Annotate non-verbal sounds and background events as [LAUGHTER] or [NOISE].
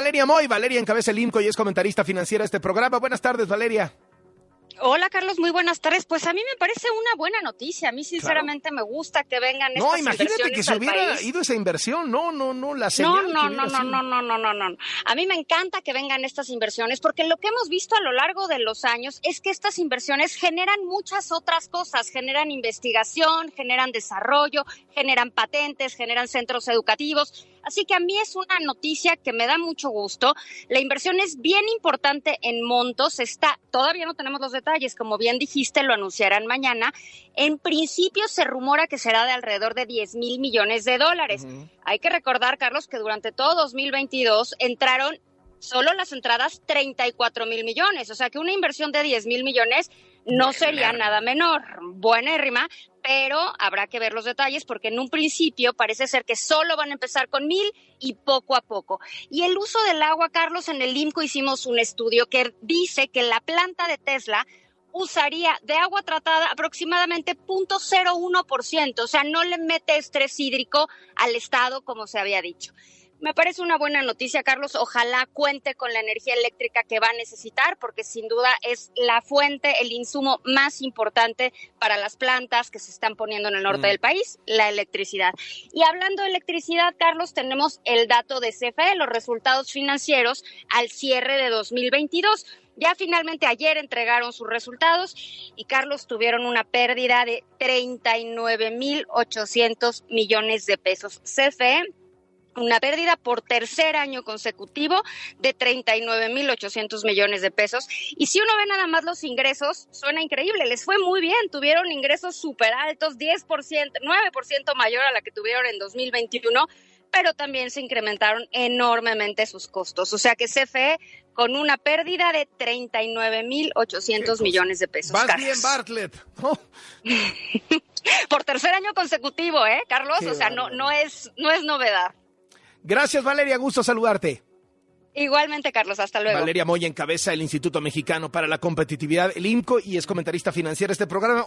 Valeria Moy. Valeria encabeza el IMCO y es comentarista financiera de este programa. Buenas tardes, Valeria. Hola Carlos, muy buenas tardes. Pues a mí me parece una buena noticia. A mí sinceramente me gusta que vengan estas No, imagínate que se hubiera país. ido esa inversión. No, no, no, la señal No, no, no, no, no, no, no, no, no. A mí me encanta que vengan estas inversiones porque lo que hemos visto a lo largo de los años es que estas inversiones generan muchas otras cosas. Generan investigación, generan desarrollo, generan patentes, generan centros educativos. Así que a mí es una noticia que me da mucho gusto. La inversión es bien importante en montos. Está, todavía no tenemos los detalles, como bien dijiste, lo anunciarán mañana. En principio se rumora que será de alrededor de 10 mil millones de dólares. Hay que recordar, Carlos, que durante todo 2022 entraron solo las entradas 34 mil millones. O sea que una inversión de 10 mil millones no sería nada menor. Buenérrima, pero habrá que ver los detalles porque en un principio parece ser que solo van a empezar con mil y poco a poco. Y el uso del agua, Carlos, en el IMCO hicimos un estudio que dice que la planta de Tesla usaría de agua tratada aproximadamente 0.01%, o sea, no le mete estrés hídrico al Estado como se había dicho. Me parece una buena noticia, Carlos. Ojalá cuente con la energía eléctrica que va a necesitar, porque sin duda es la fuente, el insumo más importante para las plantas que se están poniendo en el norte Mm. del país, la electricidad. Y hablando de electricidad, Carlos, tenemos el dato de CFE, los resultados financieros al cierre de 2022. Ya finalmente ayer entregaron sus resultados y Carlos tuvieron una pérdida de 39.800 millones de pesos. CFE una pérdida por tercer año consecutivo de 39.800 millones de pesos. Y si uno ve nada más los ingresos, suena increíble, les fue muy bien, tuvieron ingresos súper altos, 10%, 9% mayor a la que tuvieron en 2021, pero también se incrementaron enormemente sus costos. O sea que CFE con una pérdida de 39.800 millones de pesos. Vas Carlos. bien, Bartlett. [LAUGHS] Por tercer año consecutivo, ¿eh, Carlos? Qué o sea, no, no, es, no es novedad. Gracias, Valeria. Gusto saludarte. Igualmente, Carlos, hasta luego. Valeria Moya encabeza el Instituto Mexicano para la Competitividad, el IMCO, y es comentarista financiera de este programa.